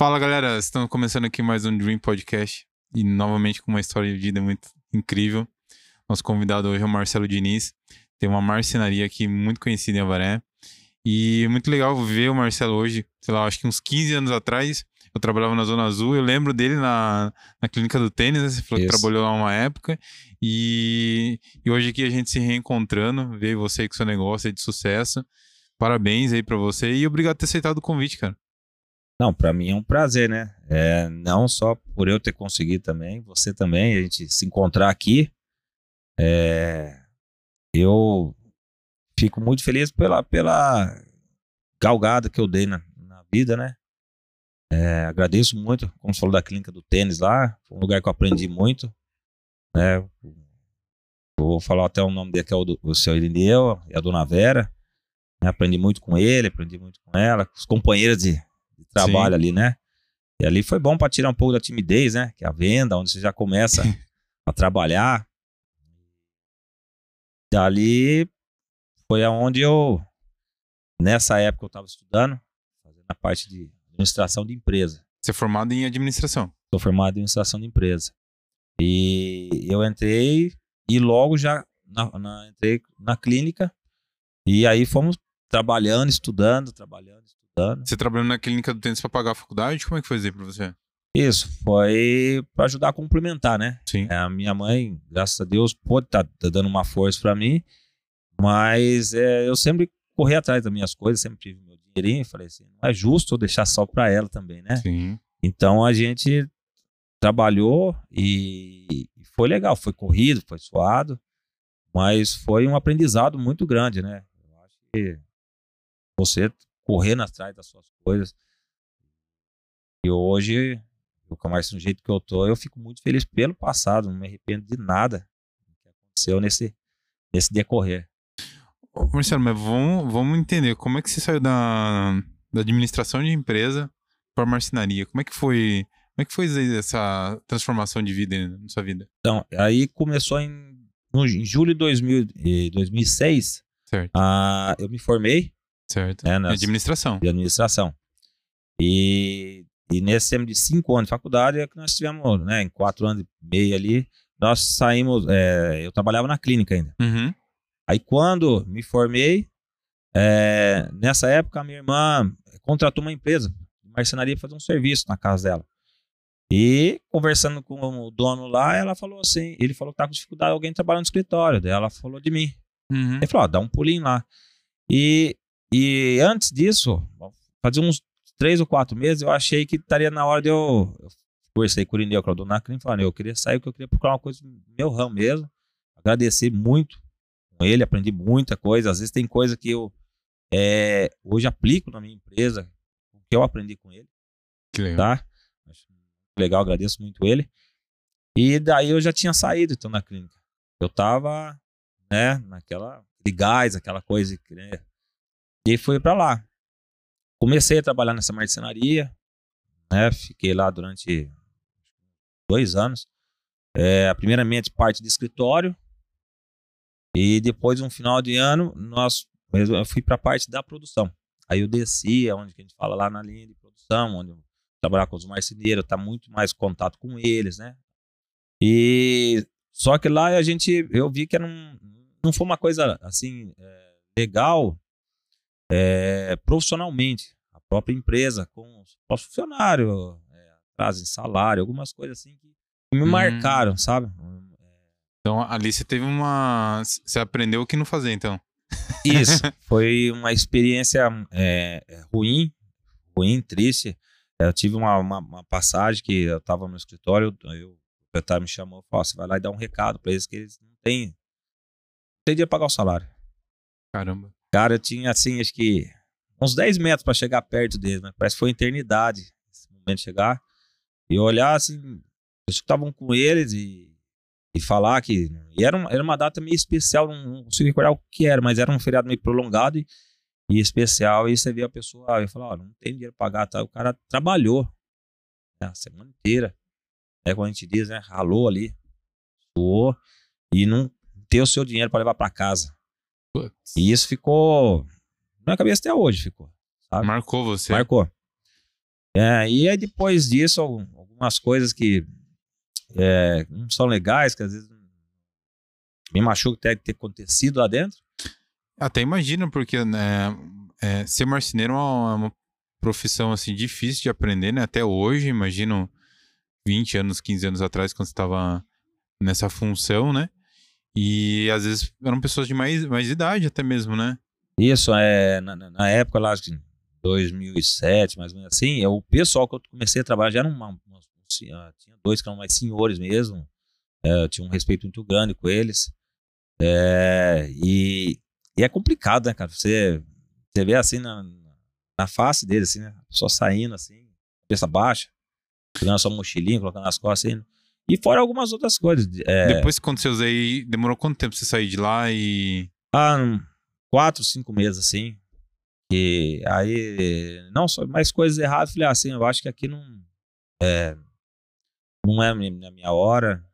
Fala galera, estamos começando aqui mais um Dream Podcast e novamente com uma história de vida muito incrível. Nosso convidado hoje é o Marcelo Diniz, tem uma marcenaria aqui muito conhecida em Avaré e muito legal ver o Marcelo hoje, sei lá, acho que uns 15 anos atrás. Eu trabalhava na Zona Azul, eu lembro dele na, na clínica do tênis, né? Você falou Isso. que trabalhou lá uma época. E, e hoje aqui a gente se reencontrando, ver você com seu negócio aí de sucesso. Parabéns aí pra você e obrigado por ter aceitado o convite, cara. Não, para mim é um prazer, né? É, não só por eu ter conseguido também, você também, a gente se encontrar aqui. É, eu fico muito feliz pela, pela galgada que eu dei na, na vida, né? É, agradeço muito, como você falou da clínica do tênis lá, foi um lugar que eu aprendi muito, né? Vou falar até o nome dele, que é o, do, o seu Irineu e a dona Vera. né? Aprendi muito com ele, aprendi muito com ela, com os companheiros de, de trabalho ali, né? E ali foi bom para tirar um pouco da timidez, né? Que é a venda, onde você já começa a trabalhar. Dali foi aonde eu, nessa época eu estava estudando, fazendo a parte de administração de empresa. Você é formado em administração. Sou formado em administração de empresa. E eu entrei e logo já na, na- entrei na clínica e aí fomos trabalhando, estudando, trabalhando, estudando. Você trabalhou na clínica do tênis pra pagar a faculdade? Como é que foi isso aí pra você? Isso, foi para ajudar a complementar, né? Sim. É, a minha mãe, graças a Deus, pôde tá, tá dando uma força para mim, mas é, eu sempre corri atrás das minhas coisas, sempre tive meu dinheirinho, falei assim, não é justo eu deixar só para ela também, né? Sim. Então a gente trabalhou e foi legal, foi corrido, foi suado, mas foi um aprendizado muito grande, né? Eu acho que você correndo atrás das suas coisas. E hoje, eu começo do jeito que eu tô, eu fico muito feliz pelo passado, não me arrependo de nada que aconteceu nesse, nesse decorrer. Ô, Marcelo, mas vamos, vamos entender como é que você saiu da, da administração de empresa para marcenaria. Como é que foi? Como é que foi essa transformação de vida na sua vida? Então, aí começou em, no, em julho de 2000, e 2006, Certo. ah, eu me formei Certo. É, Em nas- administração. de administração. E, e nesse tempo de cinco anos de faculdade é que nós tivemos, né, em quatro anos e meio ali, nós saímos, é, eu trabalhava na clínica ainda. Uhum. Aí quando me formei, é, nessa época a minha irmã contratou uma empresa de marcenaria para fazer um serviço na casa dela. E conversando com o dono lá, ela falou assim, ele falou que tá com dificuldade alguém trabalhando no escritório, daí ela falou de mim. Uhum. Ele falou, ó, dá um pulinho lá. E, e antes disso, fazia uns três ou quatro meses, eu achei que estaria na hora de eu. eu conversei com o Irineu, é o clínica, falando, eu queria sair, porque eu queria procurar uma coisa no meu ramo mesmo. Agradecer muito com ele, aprendi muita coisa. Às vezes tem coisa que eu é, hoje aplico na minha empresa, o que eu aprendi com ele Que legal. tá? Acho legal, agradeço muito ele. E daí eu já tinha saído então na clínica. Eu tava, né, naquela de gás, aquela coisa, que, né? E fui pra lá. Comecei a trabalhar nessa marcenaria, né? Fiquei lá durante dois anos. É, primeiramente parte de escritório e depois um final de ano nós eu fui para a parte da produção. Aí eu descia, onde que a gente fala lá na linha de produção, onde eu trabalhar com os marceneiros, tá muito mais contato com eles, né? E só que lá a gente, eu vi que era um, não foi uma coisa assim é, legal é, profissionalmente. A própria empresa com os próprios funcionários é, trazem salário, algumas coisas assim que me Hum. marcaram, sabe? Então ali você teve uma. Você aprendeu o que não fazer, então. Isso, foi uma experiência é, é, ruim, ruim, triste. Eu tive uma, uma, uma passagem que eu estava no escritório, aí o proprietário me chamou e falou: "Ó, você vai lá e dá um recado para eles que eles não têm, não têm dinheiro pra pagar o salário. Caramba. Cara, eu tinha assim, acho que uns 10 metros para chegar perto deles, mas parece que foi eternidade esse momento de chegar. E eu olhar assim, eles estavam com eles e, e falar que. E era, uma- era uma data meio especial, não, consigo recordar o que era, mas era um feriado meio prolongado e, e especial. E você via a pessoa, eu falava, ó, não tem dinheiro pra pagar, tá? O cara trabalhou né, a semana inteira. É como a gente diz, né? Ralou ali, suou e não ter o seu dinheiro para levar para casa. Putz. E isso ficou na cabeça até hoje, ficou. sabe? Marcou você. Marcou. É, e aí depois disso, algumas coisas que é, não são legais, que às vezes me machuca ter, ter acontecido lá dentro. Até imagino, porque né, é, ser marceneiro é uma, uma, profissão assim difícil de aprender, né? Até hoje, imagino 20 anos, 15 anos atrás, quando você estava nessa função, né? E às vezes eram pessoas de mais, mais idade até mesmo, né? Isso, é, na, na época lá, acho que 2007, mais ou menos assim, é o pessoal que eu comecei a trabalhar já era uma, uma tinha dois que eram mais senhores mesmo, é, tinha um respeito muito grande com eles, é, e, e, é complicado, né, cara, você, você vê assim na, na face deles, assim, né, só saindo assim, cabeça baixa, pegando sua mochilinha, colocando nas costas assim, e fora algumas outras coisas. É... Depois que aconteceu isso aí, demorou quanto tempo você sair de lá e... Ah, quatro, cinco meses, assim. E aí, não só mais coisas erradas, falei assim, eu acho que aqui não é, não é a minha hora,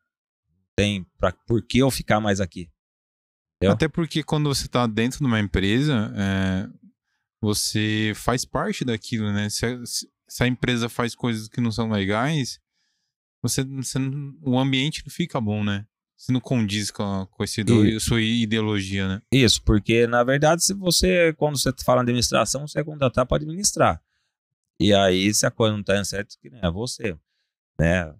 tem pra, por que eu ficar mais aqui. Entendeu? Até porque quando você está dentro de uma empresa, é, você faz parte daquilo, né? Se se a, empresa faz coisas que não são legais, você, você o ambiente não fica bom, né? Se não condiz com, com esse e, sua ideologia, né? Isso, porque na verdade, se você, quando você fala em administração, você é contratar para administrar. E aí, se a coisa não está certo, que nem é você, né?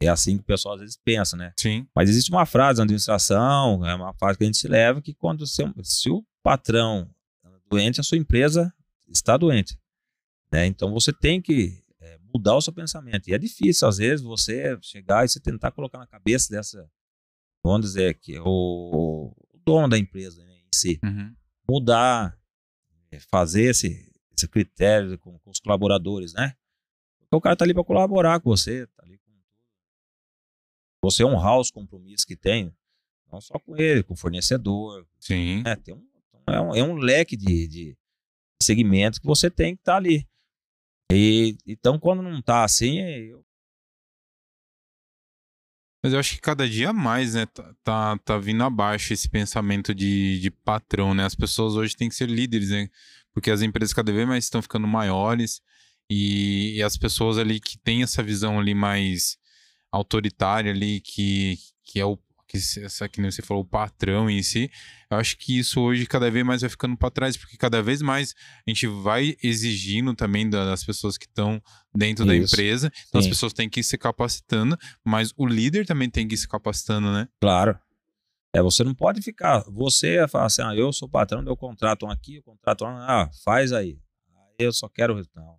É assim que o pessoal às vezes pensa, né? Sim. Mas existe uma frase na administração, é uma frase que a gente se leva, que quando você, se o patrão está doente, a sua empresa está doente. Né? Então você tem que é, mudar o seu pensamento. E é difícil, às vezes, você chegar e você tentar colocar na cabeça dessa vamos dizer que é o, o dono da empresa né, em si, uhum. mudar, é, fazer esse, esse critério com, com, os colaboradores, né? Porque o cara tá ali para colaborar com você, tá ali com você honrar os compromissos que tem, não só com ele, com o fornecedor. Sim. Né? Tem um, é, um, é um leque de, de segmentos que você tem que estar tá ali. E, então, quando não tá assim, eu mas eu acho que cada dia mais, né, tá, tá, tá vindo abaixo esse pensamento de, de patrão, né? As pessoas hoje têm que ser líderes, né? Porque as empresas cada vez mais estão ficando maiores e, e as pessoas ali que têm essa visão ali mais autoritária ali, que, que é o que essa que nem você falou, o patrão em si, eu acho que isso hoje cada vez mais vai ficando para trás, porque cada vez mais a gente vai exigindo também das pessoas que estão dentro isso. da empresa, então Sim. as pessoas têm que ir se capacitando, mas o líder também tem que ir se capacitando, né? Claro. É, você não pode ficar, você fala assim, ah, eu sou patrão, eu contrato um aqui, eu contrato um, ah, faz aí. Eu só quero, não.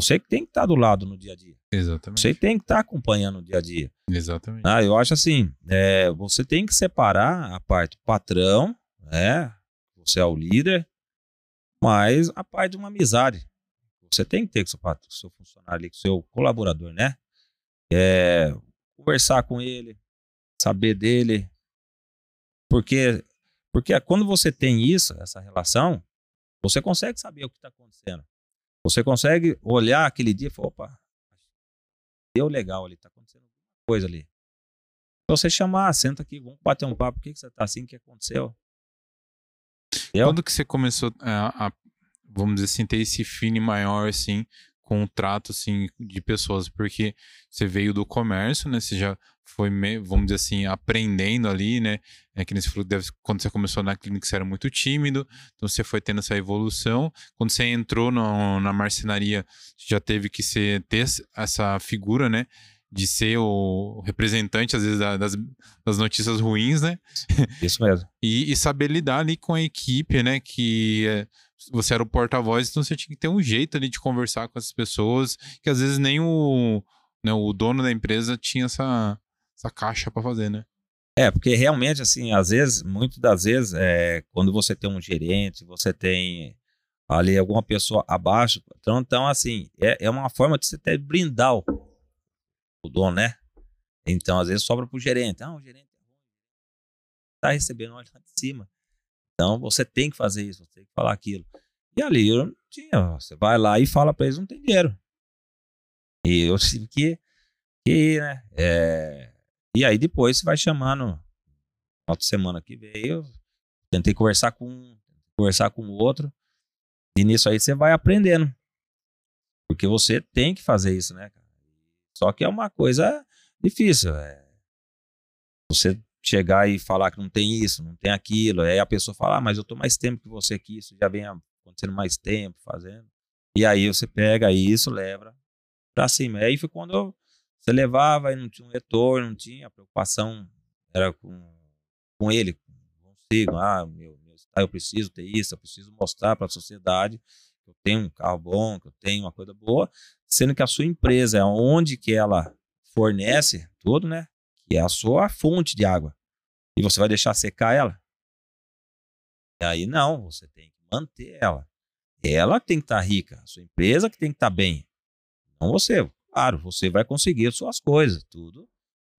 Você que tem que estar do lado no dia a dia. Exatamente. Você tem que estar acompanhando o dia a dia. Exatamente. Ah, eu acho assim, é, você tem que separar a parte do patrão, né? Você é o líder, mas a parte de uma amizade. Você tem que ter com o seu, seu funcionário ali, com o seu colaborador, né? É, conversar com ele, saber dele. Porque, porque quando você tem isso, essa relação, você consegue saber o que está acontecendo. Você consegue olhar aquele dia e falar, opa, deu legal ali, tá acontecendo alguma coisa ali. Então você chamar, senta aqui, vamos bater um papo, por que, que você tá assim, o que aconteceu? Entendeu? Quando que você começou a, a, vamos dizer assim, ter esse fine maior, assim, com o trato, assim, de pessoas? Porque você veio do comércio, né, você já foi, vamos dizer assim, aprendendo ali, né? É que nesse deve, quando você começou na clínica você era muito tímido, então você foi tendo essa evolução. Quando você entrou no, na marcenaria, já teve que ser, ter essa figura, né? De ser o representante, às vezes, das, das notícias ruins, né? Isso mesmo. e, e, saber lidar ali com a equipe, né? Que é, você era o porta-voz, então você tinha que ter um jeito ali de conversar com essas pessoas, que às vezes nem o, né, o dono da empresa tinha essa, essa caixa para fazer, né? É, porque realmente, assim, às vezes, muitas das vezes, é, quando você tem um gerente, você tem ali alguma pessoa abaixo, então, então assim, é, é uma forma de você até brindar o, o dono, né? Então, às vezes, sobra pro gerente. Ah, o gerente tá recebendo olha lá de cima. Então, você tem que fazer isso, você tem que falar aquilo. E ali, eu não tinha. Você vai lá e fala para eles, não tem dinheiro. E eu tive que, que né, é, e aí depois você vai chamando. Outra semana que veio, tentei conversar com um, conversar com o outro. E nisso aí você vai aprendendo. Porque você tem que fazer isso, né, cara? Só que é uma coisa difícil. É... Você chegar e falar que não tem isso, não tem aquilo, aí a pessoa fala, ah, mas eu tô mais tempo que você aqui, isso já vem acontecendo mais tempo fazendo. E aí você pega isso, leva pra cima. E aí foi quando você levava e não tinha um retorno, não tinha, a preocupação era com, com ele, consigo, ah, meu, meu, eu preciso ter isso, eu preciso mostrar para a sociedade que eu tenho um carro bom, que eu tenho uma coisa boa, sendo que a sua empresa é onde que ela fornece tudo, né? Que é a sua fonte de água. E você vai deixar secar ela? E aí não, você tem que manter ela. Ela tem que estar tá rica, a sua empresa que tem que estar tá bem. Não você. Claro, você vai conseguir as suas coisas, tudo.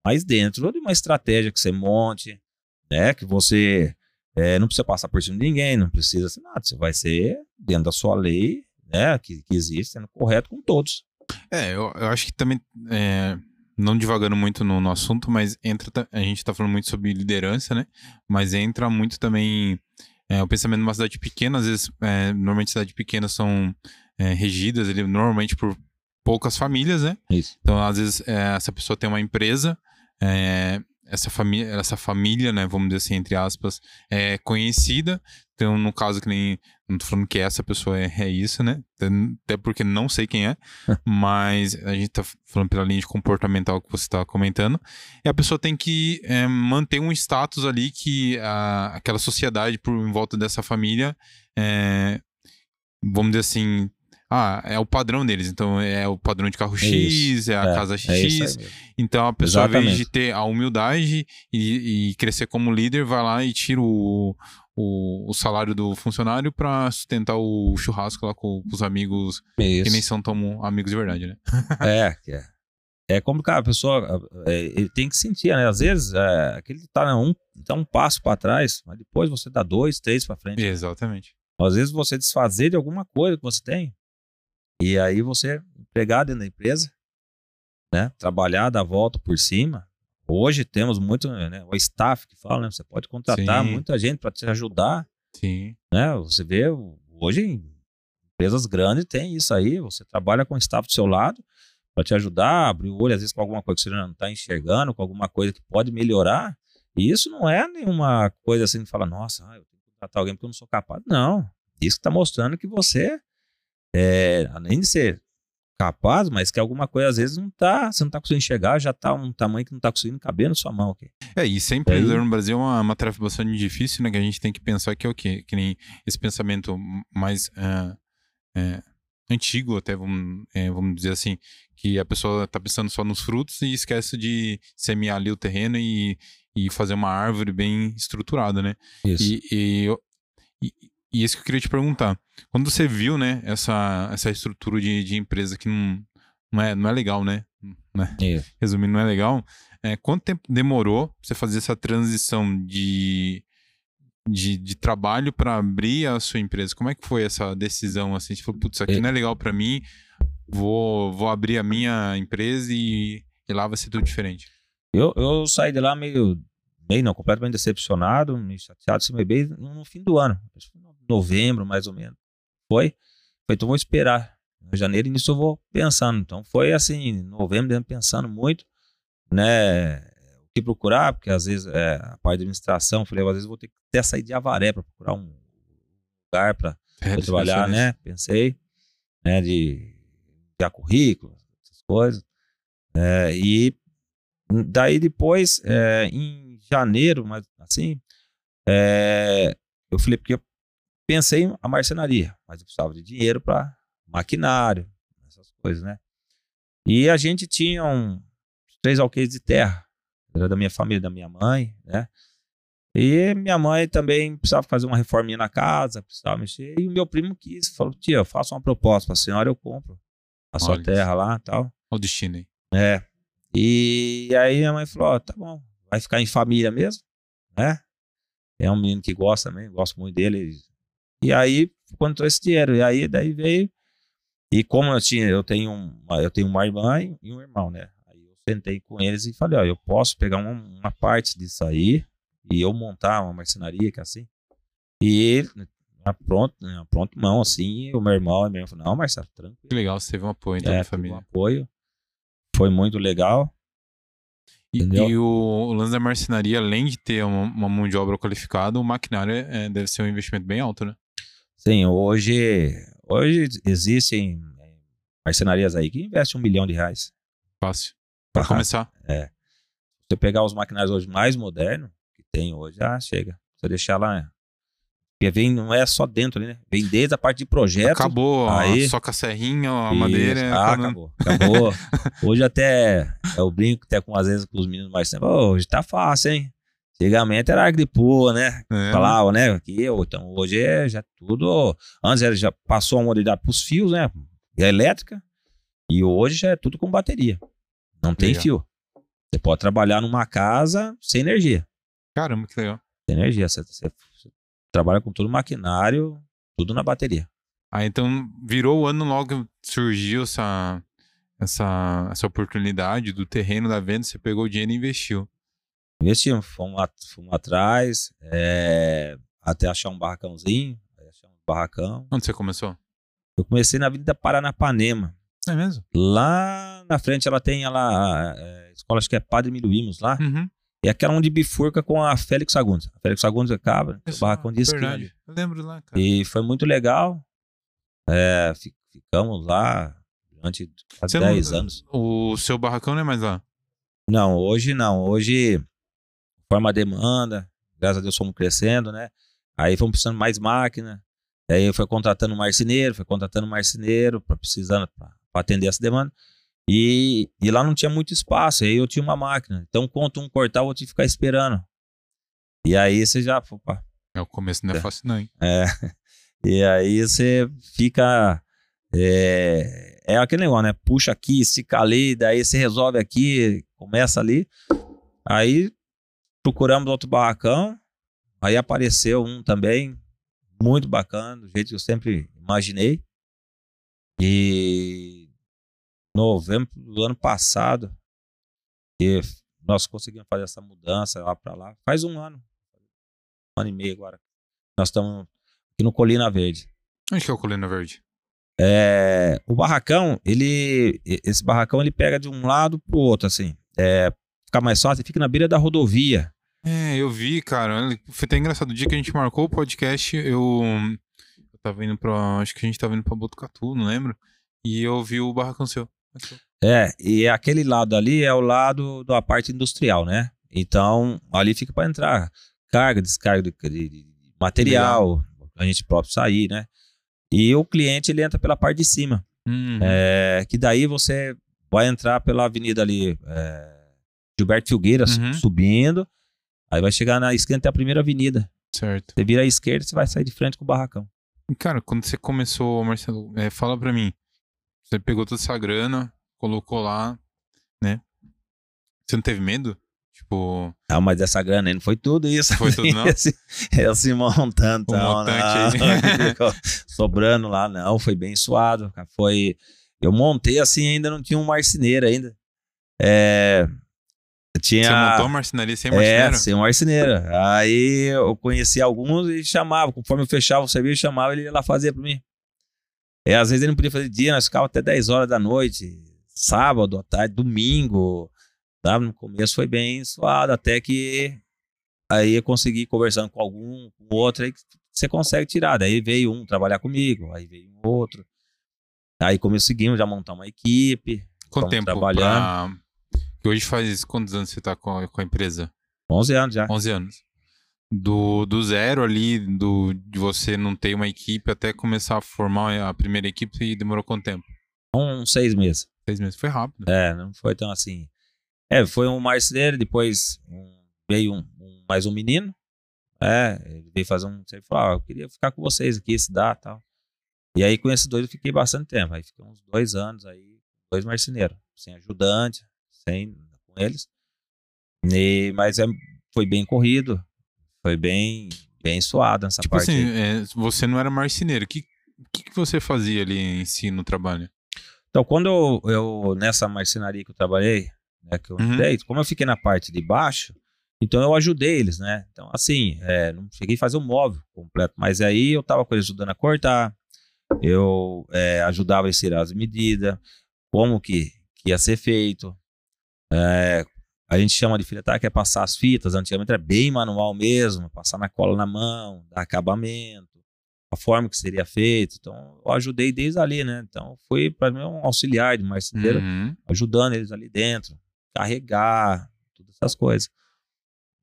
Mas dentro de uma estratégia que você monte, né? Que você é, não precisa passar por cima de ninguém, não precisa ser nada. Você vai ser dentro da sua lei, né? Que, que existe, sendo correto com todos. É, eu, eu acho que também, é, não divagando muito no, no, assunto, mas entra, a gente tá falando muito sobre liderança, né? Mas entra muito também é, o pensamento numa cidade pequena, às vezes, é, normalmente cidades pequenas são é, regidas ele, normalmente por poucas famílias, né? Isso. Então, às vezes, é, essa pessoa tem uma empresa, é, essa família, essa família, né, vamos dizer assim, entre aspas, é conhecida. Então, no caso que nem, não tô falando que essa pessoa é, é isso, né? Até porque não sei quem é, mas a gente tá falando pela linha de comportamental que você está comentando. E a pessoa tem que é, manter um status ali que a, aquela sociedade por em volta dessa família, é, vamos dizer assim, ah, é o padrão deles. Então é o padrão de carro X, isso. é a é, casa X. É então a pessoa, Exatamente. ao invés de ter a humildade e, e, crescer como líder, vai lá e tira o, o, o salário do funcionário para sustentar o churrasco lá com, com os amigos isso. que nem são tão amigos de verdade, né? é, é. É complicado, a pessoa é, ele tem que sentir, né? Às vezes, é, aquele tá um, tá um passo para trás, mas depois você dá dois, três para frente. Exatamente. Às vezes você desfazer de alguma coisa que você tem, e aí você pegar dentro da empresa, né? Trabalhar, dar a volta por cima. Hoje temos muito, né? O staff que fala, né? Você pode contratar Sim. muita gente para te ajudar. Sim. Né? Você vê, hoje empresas grandes têm isso aí. Você trabalha com o staff do seu lado para te ajudar, abrir o olho, às vezes com alguma coisa que você não está enxergando, com alguma coisa que pode melhorar. E isso não é nenhuma coisa assim de falar, nossa, ah, eu tenho que contratar alguém porque eu não sou capaz. Não. Isso está mostrando que você é, além de ser capaz, mas que alguma coisa às vezes não tá, você não tá conseguindo enxergar, já tá um tamanho que não tá conseguindo caber na sua mão aqui. É, e ser empreendedor no Brasil é uma, uma tarefa bastante difícil, né, que a gente tem que pensar que é o quê? Que nem esse pensamento mais é, é, antigo até, vamos, é, vamos dizer assim, que a pessoa tá pensando só nos frutos e esquece de semear ali o terreno e, e fazer uma árvore bem estruturada, né? Isso. E, e, e, e isso que eu queria te perguntar. Quando você viu, né, essa, essa estrutura de, de empresa que não, não, é, não é legal, né? né? É. Resumindo, não é legal. É, quanto tempo demorou pra você fazer essa transição de, de, de trabalho para abrir a sua empresa? Como é que foi essa decisão? Assim, você falou, putz, isso aqui é. não é legal para mim, vou, vou abrir a minha empresa e, e lá vai ser tudo diferente. Eu, eu saí de lá meio, meio não, completamente decepcionado, meio chateado, assim, bem no, no fim do ano novembro, mais ou menos. Foi? Então vou esperar. Em janeiro, início eu vou pensando. Então foi assim, novembro, pensando muito, né? O que procurar, porque às vezes é, a parte da administração, falei, às vezes vou ter que até sair de Avaré para procurar um lugar para é, trabalhar, né? Pensei, né? De enviar currículo, essas coisas. É, e daí depois, é, em janeiro, mas assim, é, eu falei, porque pensei em a marcenaria, mas eu precisava de dinheiro para maquinário, essas coisas, né? E a gente tinha um, três alqueires de terra, era da minha família, da minha mãe, né? E minha mãe também precisava fazer uma reforminha na casa, precisava mexer. E o meu primo quis, falou: Tia, eu faço uma proposta para a senhora, eu compro a sua Olha terra isso. lá e tal. Olha o destino aí. É. E aí minha mãe falou: oh, tá bom, vai ficar em família mesmo, né? É um menino que gosta também, gosto muito dele, e aí, quando entrou esse dinheiro, e aí daí veio. E como eu tinha, eu tenho uma, eu tenho uma irmã e um irmão, né? Aí eu sentei com eles e falei, ó, eu posso pegar uma, uma parte disso aí e eu montar uma marcenaria que é assim. E na pronto, pronto mão, assim, o meu irmão e meu irmão falou, não, Marcelo, tranquilo. Que legal, você teve um apoio então É, da família. um apoio. Foi muito legal. E, e o, o lance da marcenaria, além de ter uma, uma mão de obra qualificada, o maquinário é- é- deve ser um investimento bem alto, né? Sim, hoje, hoje existem é, marcenarias aí que investem um milhão de reais. Fácil. Pra Ah, começar. Se você pegar os maquinários hoje mais modernos, que tem hoje, já chega. Você deixar lá. Porque vem, não é só dentro, né? Vem desde a parte de projeto. Acabou, aí- só com a serrinha, a Isso. madeira. Ah, quando- acabou. Acabou. hoje até eu brinco até com às vezes com os meninos mais tempo. "Ô, hoje tá fácil, hein? Antigamente era pua, né? É, Falavam, né? Aqui, então hoje é já tudo. Antes era, já passou a modalidade pros fios, né? E a elétrica. E hoje já é tudo com bateria. Não tem Legal. fio. Você pode trabalhar numa casa sem energia. Caramba, que legal. Sem energia. Você, você- você trabalha com todo maquinário, tudo na bateria. Aí então virou o ano logo surgiu essa, essa, essa oportunidade do terreno da venda, você pegou o dinheiro e investiu. Investimos, fomos, at- fomos atrás, é, até achar um barracãozinho. achamos um barracão. Onde você começou? Eu comecei na Avenida Paranapanema. É mesmo? Lá na frente ela tem ela, é, escola, acho que é Padre Miluímos lá. Uhum. E aquela onde bifurca com a Félix Fagundes. A Félix Fagundes o Isso, barracão de esquina. verdade. ali. Eu lembro lá, cara. E foi muito legal. É, fi- ficamos lá durante quase Você não- 10 anos. O seu barracão não é mais lá. Não, hoje não. Hoje, forma a demanda. Graças a Deus fomos crescendo, né? Aí fomos precisando mais máquina. Aí foi contratando um marceneiro, foi contratando um marceneiro para precisando para atender essa demanda. E, e lá não tinha muito espaço. Aí eu tinha uma máquina. Então, quando um cortar, ter que ficar esperando. E aí você já. Opa, É o começo, não é É. fácil, não, hein? é, e aí você fica. É, é aquele negócio, né? Puxa aqui, estica ali, daí você resolve aqui, começa ali. Aí procuramos outro barracão. Aí apareceu um também, muito bacana, do jeito que eu sempre imaginei. E novembro do ano passado, nós conseguimos fazer essa mudança lá para lá. Faz um ano, um ano e meio agora. Nós estamos aqui no Colina Verde. Onde que é o Colina Verde? É, o barracão, ele. Esse barracão ele pega de um lado pro outro, assim. É, fica mais fácil, fica na beira da rodovia. É, eu vi, cara. Foi até engraçado. O dia que a gente marcou o podcast, eu, eu tava indo pra. Acho que a gente tava indo pra Botucatu, não lembro. E eu vi o barracão seu. É, e aquele lado ali é o lado da parte industrial, né? Então, ali fica para entrar carga, descarga de, de- material, a gente próprio sair, né? E o cliente ele entra pela parte de cima, Uhum. é, que daí você vai entrar pela avenida ali, é, Gilberto Filgueira, Uhum. subindo, aí vai chegar na esquina até a primeira avenida. Certo. Você vira à esquerda, você vai sair de frente com o barracão. Cara, quando você começou, Marcelo, é, fala pra mim. Você pegou toda essa grana, colocou lá, né? Você não teve medo? Tipo, Ah, mas essa grana aí não foi tudo isso. Foi tudo, não? Esse, esse montante, O não, montante não, sobrando lá, não, foi bem suado. cara. Foi, eu montei assim, ainda não tinha um marceneiro ainda. É, tinha, você montou a marcenaria sem é, marceneiro? sem um marceneiro. Aí eu conheci alguns e chamava, conforme eu fechava o serviço, chamava ele ia lá fazer pra mim. É, às vezes ele não podia fazer dia, nós ficava até 10 horas da noite, sábado, à tarde, domingo. Tá? No começo foi bem suado, até que aí eu consegui conversando com algum, com outro, aí você consegue tirar. Daí veio um trabalhar comigo, aí veio outro. Aí conseguimos já montar uma equipe, Quanto tempo trabalhando. pra... Que hoje faz quantos anos você tá com a, com a empresa? 11 anos já. 11 anos. Do, do zero ali, do, de você não ter uma equipe até começar a formar a primeira equipe, e demorou quanto tempo? Uns seis meses. Seis meses. Foi rápido. É, não foi tão assim. É, foi um marceneiro, depois um- veio um, um- mais um menino. É, ele veio fazer um. Ele falou: ah, eu queria ficar com vocês aqui, se dá tal. E aí com esses dois eu fiquei bastante tempo. Aí fiquei uns dois anos aí, dois marceneiros, sem ajudante, sem com eles. E, mas é, foi bem corrido, foi bem, bem suado nessa Tipo parte. assim, é, você não era marceneiro. O que, que, que você fazia ali em si no trabalho? Então, quando eu, eu- nessa marcenaria que eu trabalhei, né, que eu Uhum. ajudei, como eu fiquei na parte de baixo, Então eu ajudei eles, né? Então, assim, é, não cheguei a fazer o um móvel completo, mas aí eu tava com eles ajudando a cortar, eu é, ajudava a tirar as medidas, como que, que ia ser feito. É, a gente chama de filetar, que é passar as fitas. Antigamente era bem manual mesmo, passar na cola na mão, dar acabamento, a forma que seria feito. Então, eu ajudei desde ali, né? Então, foi para mim um auxiliar de marceneiro, uhum. ajudando eles ali dentro, carregar, todas essas coisas.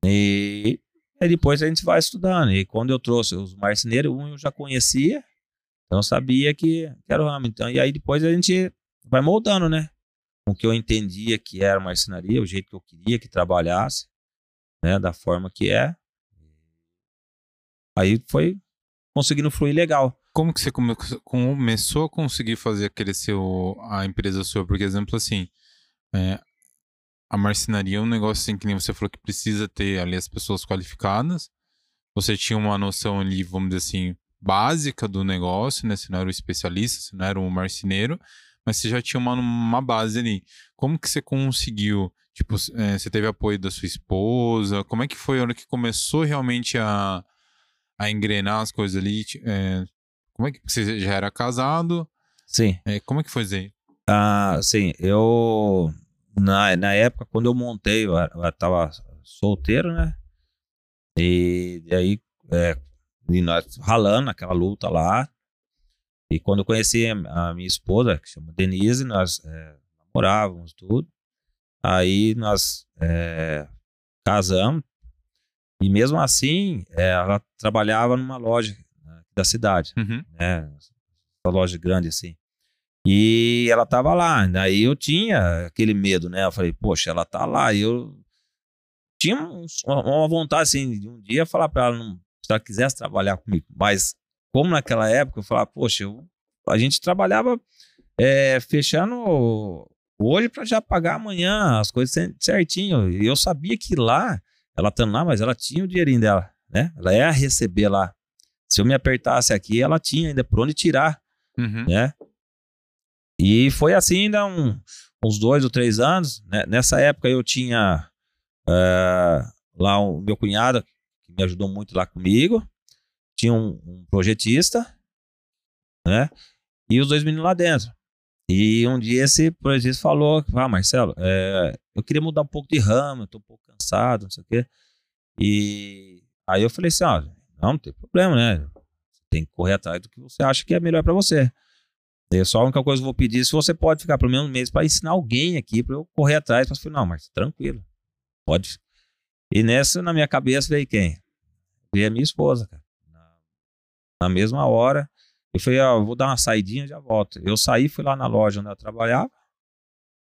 E aí depois a gente vai estudando. E quando eu trouxe os marceneiros, um eu já conhecia, então sabia que, que era o ramo. Então, e aí depois a gente vai moldando, né? Com o que eu entendia que era marcenaria, o jeito que eu queria que trabalhasse, né? Da forma que é. Aí foi conseguindo fluir legal. Como que você come começou a conseguir fazer crescer o, a empresa sua? Por exemplo, assim, é, a marcenaria é um negócio assim que nem você falou que precisa ter ali as pessoas qualificadas. Você tinha uma noção ali, vamos dizer assim, básica do negócio, né? Você não era um especialista, você não era um marceneiro, mas você já tinha uma, uma base ali. Como que você conseguiu? Tipo, é, você teve apoio da sua esposa? Como é que foi a hora que começou realmente a, a engrenar as coisas ali? É, como é que você já era casado? Sim. É, como é que foi isso aí? Ah, sim, eu na, na época, quando eu montei, eu, eu tava solteiro, né? E, e aí, é, e nós ralando aquela luta lá. E quando eu conheci a, minha esposa, que chama Denise, nós é, namorávamos tudo. Aí nós é, casamos. E mesmo assim, é, ela trabalhava numa loja né, da cidade, uhum. né? Uma loja grande assim. E ela tava lá. Daí eu tinha aquele medo, né? Eu falei, poxa, ela tá lá. E eu tinha uma vontade, assim, de um dia falar para ela, não, se ela quisesse trabalhar comigo. Mas, como naquela época, eu falava, poxa, eu, a gente trabalhava é, fechando hoje para já pagar amanhã as coisas certinho. E eu sabia que lá, ela estando lá, mas ela tinha o dinheirinho dela, né? Ela ia receber lá. Se eu me apertasse aqui, ela tinha ainda por onde tirar, uhum. né? E foi assim ainda um, uns dois ou três anos. Né? Nessa época eu tinha é, lá o meu cunhado, que me ajudou muito lá comigo. Tinha um, um projetista, né? E os dois meninos lá dentro. E um dia esse projetista falou: Ah, Marcelo, é, eu queria mudar um pouco de ramo, eu tô um pouco cansado, não sei o quê. E aí eu falei assim: ó, não, não tem problema, né? Tem que correr atrás do que você acha que é melhor para você. Eu só a única coisa que eu vou pedir se você pode ficar pelo menos um mês para ensinar alguém aqui para eu correr atrás. Mas falei, não, mas tranquilo, pode. E nessa, na minha cabeça, veio quem? Veio a minha esposa, cara. Na mesma hora, eu falei, ó, vou dar uma saidinha já volto. Eu saí, fui lá na loja onde ela trabalhava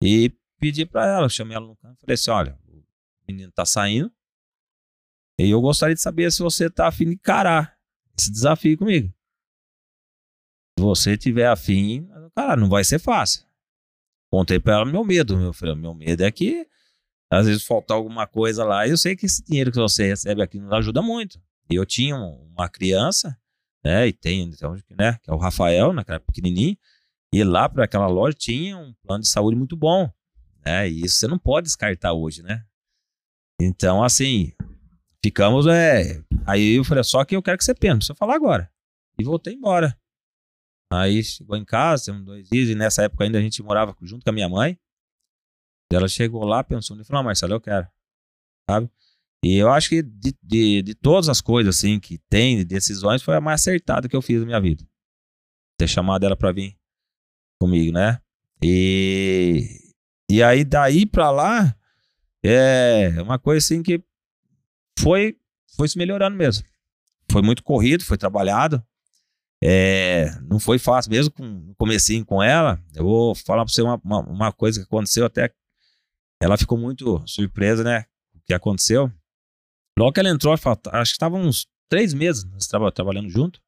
e pedi para ela, chamei ela no canto, falei assim, olha, o menino tá saindo e eu gostaria de saber se você tá afim de encarar esse desafio comigo. Se você tiver afim, cara, não vai ser fácil. Contei pra ela meu medo. Meu, filho, meu medo é que às vezes faltar alguma coisa lá. Eu sei que esse dinheiro que você recebe aqui não ajuda muito. Eu tinha uma criança, né? E tem, então, né? Que é o Rafael, naquela pequenininho. E lá para aquela loja tinha um plano de saúde muito bom. Né? E isso você não pode descartar hoje, né? Então, assim, ficamos. É... Aí eu falei, só que eu quero que você pense, precisa falar agora. E voltei embora. Aí chegou em casa, temos dois dias, e nessa época ainda a gente morava junto com a minha mãe. Ela chegou lá, pensou e falou: Marcelo, eu quero. Sabe? E eu acho que de, de, de, todas as coisas assim que tem, de decisões, foi a mais acertada que eu fiz na minha vida. Ter chamado ela pra vir comigo, né? E, e aí daí pra lá, é uma coisa assim que foi, foi se melhorando mesmo. Foi muito corrido, foi trabalhado. É, não foi fácil, mesmo com, no comecinho com ela. Eu vou falar para você uma, uma, uma, coisa que aconteceu até. Ela ficou muito surpresa, né? O que aconteceu. Logo que ela entrou, acho que estava uns três meses nós traba, trabalhando junto.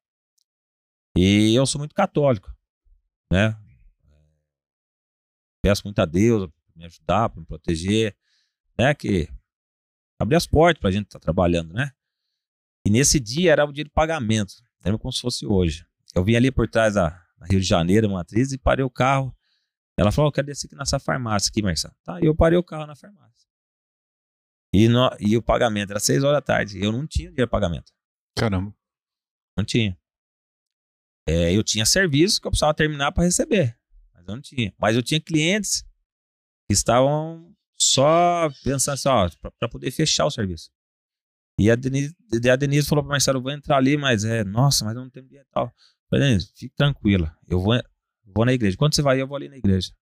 E eu sou muito católico, né? Peço muito a Deus para me ajudar, para me proteger, né? Que abrir as portas para a gente estar tá trabalhando, né? E nesse dia era o dia de pagamento. Lembro como se fosse hoje. Eu vim ali por trás da, da Rio de Janeiro, matriz, e parei o carro. Ela falou: Eu quero descer aqui nessa farmácia aqui, Marcelo. Tá, e eu parei o carro na farmácia. E, no, e o pagamento era 6 horas da tarde. Eu não tinha dinheiro de pagamento. Caramba. Não tinha. É, eu tinha serviço que eu precisava terminar para receber. Mas eu não tinha. Mas eu tinha clientes que estavam só pensando assim, ó, para poder fechar o serviço. E a Denise, a Denise falou para Marcelo, eu vou entrar ali, mas é, nossa, mas eu não tenho dinheiro e tal. Falei, Denise, fique tranquila, eu vou, vou na igreja. Quando você vai, eu vou ali na igreja.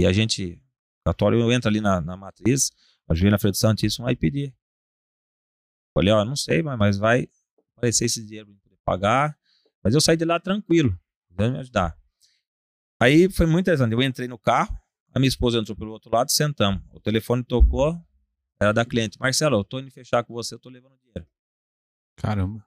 E a gente, católico, eu entro ali na, na matriz, ajoelho na frente do Santíssimo, vai pedir. Falei, ó, não sei, mas, mas vai aparecer esse dinheiro para pagar. Mas eu saí de lá tranquilo, Deus me ajudar. Aí foi muito interessante, eu entrei no carro, a minha esposa entrou pelo outro lado, sentamos. O telefone tocou, era da cliente. Marcelo, eu tô indo fechar com você, eu tô levando dinheiro. Caramba.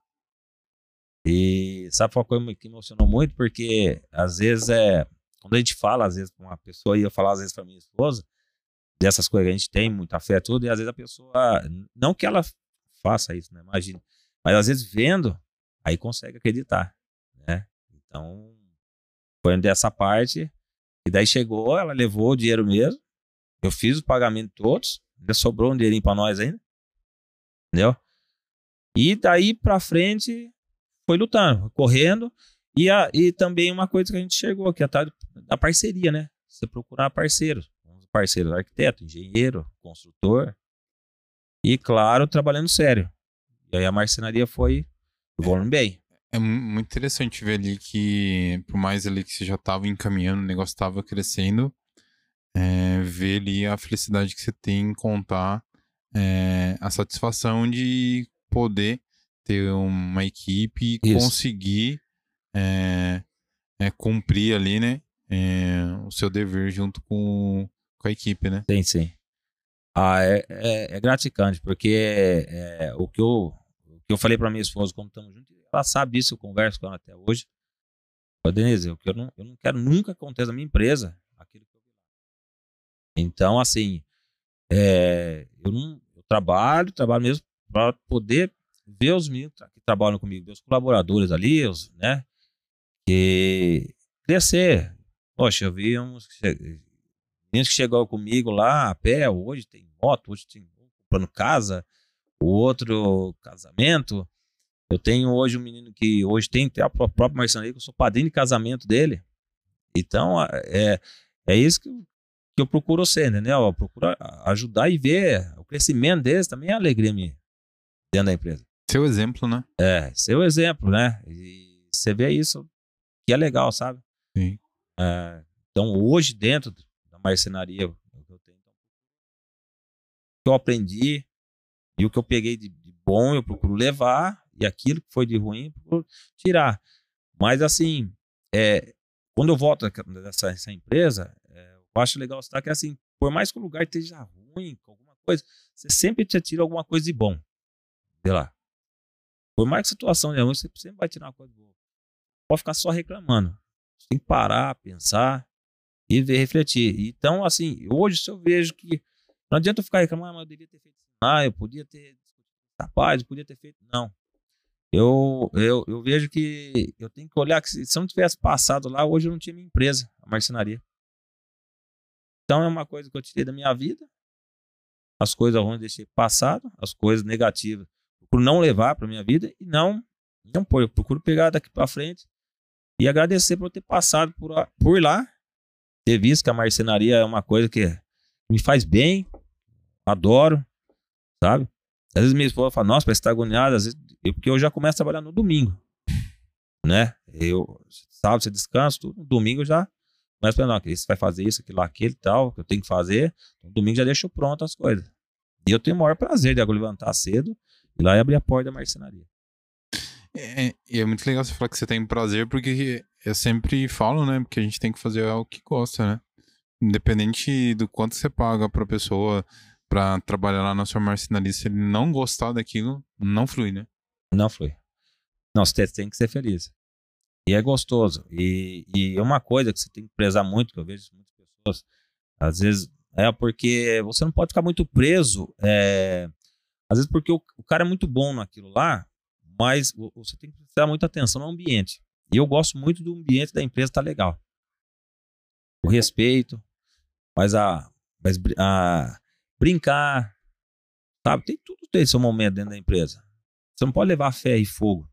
E sabe uma coisa que emocionou muito? Porque às vezes é. Quando a gente fala, às vezes, com uma pessoa, e eu falar às vezes pra minha esposa, dessas coisas que a gente tem, muita fé, tudo, e às vezes a pessoa. Não que ela faça isso, né? Imagina. Mas às vezes vendo, aí consegue acreditar, né? Então, foi dessa parte. E daí chegou, ela levou o dinheiro mesmo. Eu fiz o pagamento todos. Ainda sobrou um dinheirinho pra nós ainda. Entendeu? E daí pra frente, foi lutando, correndo. E, a, e também uma coisa que a gente chegou, que é a da parceria, né? Você procurar parceiros. Parceiros, arquiteto, engenheiro, construtor. E, claro, trabalhando sério. E aí a marcenaria foi evoluindo bem. É muito interessante ver ali que, por mais ali que você já estava encaminhando, o negócio estava crescendo, é, ver ali a felicidade que você tem em contar é, a satisfação de poder ter uma equipe e conseguir é, é, cumprir ali, né? É, o seu dever junto com, com a equipe, né? Sim, sim. Ah, é, é, é gratificante, porque é, o, que eu, o que eu falei para minha esposa, como estamos juntos, ela sabe isso, eu converso com ela até hoje. Denise, eu, eu, não, eu não quero nunca aconteça na minha empresa aquilo que eu Então, assim, é, eu não eu trabalho, trabalho mesmo para poder ver os meninos que trabalham comigo, meus colaboradores ali, os, né? Que crescer. Poxa, eu vi uns meninos que chegou comigo lá a pé, hoje tem moto, hoje tem comprando casa, o outro casamento. Eu tenho hoje um menino que hoje tem até a própria marcenaria, que eu sou padrinho de casamento dele. Então, é, é isso que, que eu procuro ser, entendeu? Eu procuro ajudar e ver o crescimento deles também é alegria minha dentro da empresa. Seu exemplo, né? É, seu exemplo, né? E você vê isso que é legal, sabe? Sim. É, então, hoje, dentro da marcenaria, que eu tenho, o que eu aprendi e o que eu peguei de, de bom, eu procuro levar e aquilo que foi de ruim, por tirar. Mas assim, é, quando eu volto dessa, dessa empresa, é, eu acho legal estar que assim, por mais que o lugar esteja ruim, alguma coisa, você sempre te tira alguma coisa de bom. Sei lá. Por mais que a situação é ruim, você sempre vai tirar uma coisa boa. Pode ficar só reclamando. Você tem que parar, pensar e ver, refletir. Então, assim, hoje se eu vejo que não adianta eu ficar reclamando, ah, mas eu devia ter feito. Ah, eu podia ter capaz, eu podia ter feito. Não eu, eu, eu vejo que eu tenho que olhar que se, se eu não tivesse passado lá, hoje eu não tinha minha empresa, a marcenaria. Então é uma coisa que eu tirei da minha vida. As coisas ruins eu deixei passado, as coisas negativas procuro não levar para minha vida e não não pôr. Eu procuro pegar daqui para frente e agradecer por ter passado por, por lá, ter visto que a marcenaria é uma coisa que me faz bem, adoro, sabe? Às vezes minha esposa fala, nossa, parece estar agoniado, às vezes, porque eu já começo a trabalhar no domingo, né? Eu, sábado você descansa, tudo, domingo já a falar, não, você vai fazer isso, aquilo, aquele tal, que eu tenho que fazer, no domingo já deixo pronto as coisas. E eu tenho o maior prazer de levantar cedo e lá e abrir a porta da marcenaria. É, e é muito legal você falar que você tem prazer, porque eu sempre falo, né, porque a gente tem que fazer o que gosta, né? Independente do quanto você paga pra pessoa, para trabalhar lá na sua marcenaria, se ele não gostar daquilo, não flui, né? Não flui. Não, você tem que ser feliz. E é gostoso. E, e é uma coisa que você tem que prezar muito, que eu vejo muitas pessoas, às vezes, é porque você não pode ficar muito preso. É, às vezes, porque o, o cara é muito bom naquilo lá, mas você tem que prestar muita atenção no ambiente. E eu gosto muito do ambiente da empresa, tá legal. O respeito, mas a, mas a brincar, Sabe? Tem tudo tem seu momento dentro da empresa. Você não pode levar fé e fogo,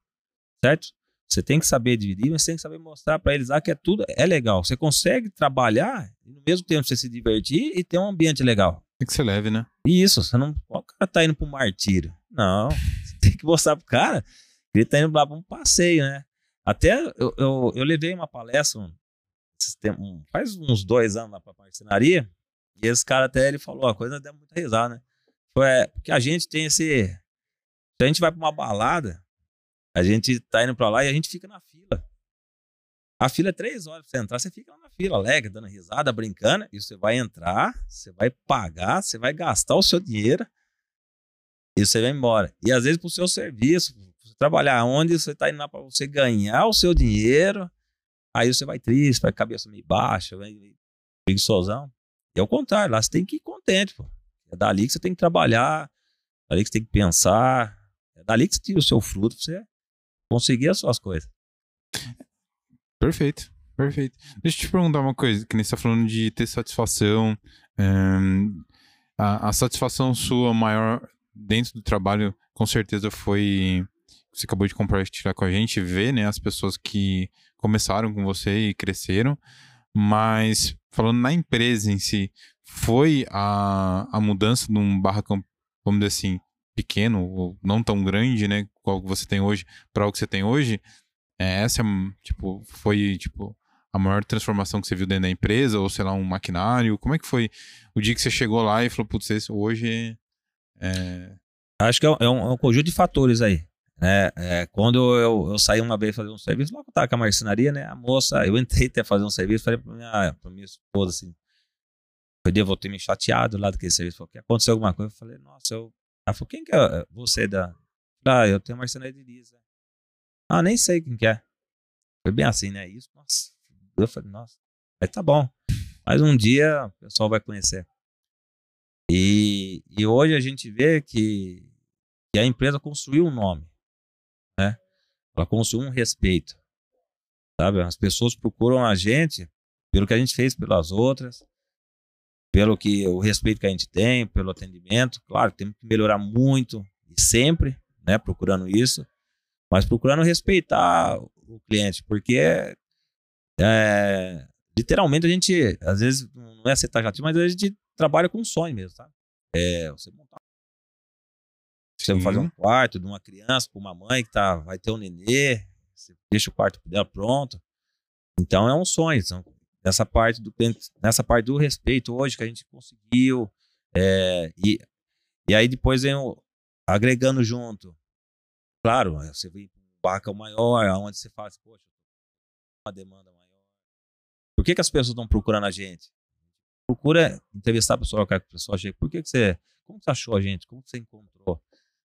certo? Você tem que saber dividir, mas você tem que saber mostrar para eles lá que é tudo é legal. Você consegue trabalhar e no mesmo tempo você se divertir e ter um ambiente legal. Tem que ser leve, né? Isso, você não. O cara tá indo pro martírio. Não, você tem que mostrar pro cara que ele tá indo lá pra um passeio, né? Até eu, eu, eu levei uma palestra um, faz uns dois anos lá pra marcenaria, e esse cara até ele falou, a coisa deu muita risada, né? Foi é, porque a gente tem esse. Se a gente vai pra uma balada, a gente tá indo pra lá e a gente fica na fila. A fila é três horas pra você entrar, você fica lá na fila, alegre, dando risada, brincando, e você vai entrar, você vai pagar, você vai gastar o seu dinheiro e você vai embora. E às vezes pro seu serviço, trabalhar onde você tá indo lá pra você ganhar o seu dinheiro, aí você vai triste, vai cabeça meio baixa, vai preguiçosão. E ao contrário, lá você tem que ir contente, pô. É dali que você tem que trabalhar, é dali que você tem que pensar, é dali que você tira o seu fruto pra você conseguir as suas coisas. Perfeito, perfeito. Deixa eu te perguntar uma coisa, que nem você tá falando de ter satisfação. Um, a, a, satisfação sua maior dentro do trabalho, com certeza, foi. Você acabou de compartilhar com a gente, ver né, as pessoas que começaram com você e cresceram. Mas, falando na empresa em si, foi a, a mudança de um barracão, vamos dizer assim, pequeno, ou não tão grande, né? Qual que você tem hoje, para o que você tem hoje? É, essa, tipo, foi, tipo, a maior transformação que você viu dentro da empresa, ou sei lá, um maquinário? Como é que foi o dia que você chegou lá e falou, putz, hoje é... Acho que é um, é um, conjunto de fatores aí. Né? É, quando eu, eu saí uma vez fazer um serviço, logo tava com a marcenaria, né? A moça, eu entrei até fazer um serviço, falei pra minha, pra minha esposa assim, eu devo ter me chateado lá daquele serviço. Falei, aconteceu alguma coisa? Eu falei, nossa, eu. Ela falou, quem que é você da. Ah, eu tenho a marcenaria de Lisa. Ah, nem sei quem que é. Foi bem assim, né? Isso, nossa. Eu falei, nossa, mas tá bom. Mas um dia o pessoal vai conhecer. E, e hoje a gente vê que, que a empresa construiu um nome, né? Ela construiu um respeito, sabe? As pessoas procuram a gente pelo que a gente fez pelas outras, pelo que o respeito que a gente tem, pelo atendimento. Claro, temos que melhorar muito e sempre, né? Procurando isso mas procurando respeitar o cliente, porque é, literalmente a gente, às vezes, não é ser mas a gente trabalha com sonho mesmo, sabe? É, você. Você vai fazer um quarto de uma criança para uma mãe que tá, vai ter um nenê, você deixa o quarto dela pronto. Então é um sonho. Então, nessa parte do nessa parte do respeito hoje que a gente conseguiu é, e, e aí depois vem o, agregando junto Claro, você vem para um barco maior, onde você fala assim, poxa, uma demanda maior. Por que, que as pessoas estão procurando a gente? Procura entrevistar a pessoa, que a pessoa. Por que, que você. Como você achou a gente? Como você encontrou?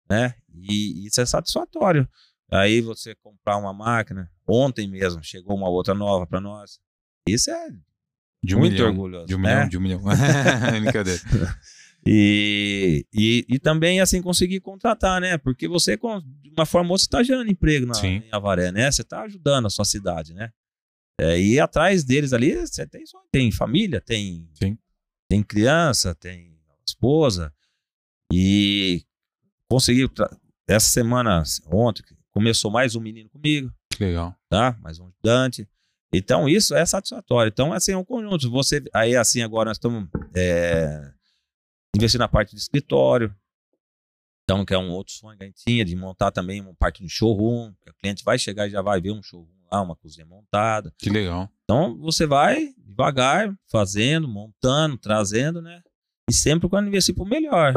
Né? E, e isso é satisfatório. Aí você comprar uma máquina, ontem mesmo chegou uma outra nova para nós. Isso é de um muito milhão, orgulhoso. De um né? milhão, de um milhão. Brincadeira. E, e, e, também, assim, conseguir contratar, né? Porque você, de uma forma ou outra, está gerando emprego na, em Avaré, né? Você está ajudando a sua cidade, né? É, e atrás deles ali, você tem, tem família, tem, Sim. tem criança, tem esposa. E conseguiu, essa semana, ontem, começou mais um menino comigo. Legal. Tá? Mais um ajudante. Então, isso é satisfatório. Então, assim, é um conjunto. Você, aí, assim, agora nós estamos... É, investir na parte de escritório. Então, que é um outro sonho que a gente tinha, de montar também uma parte de showroom. O cliente vai chegar e já vai ver um showroom lá, uma cozinha montada. Que legal. Então, você vai devagar, fazendo, montando, trazendo, né? E sempre quando investir para o melhor.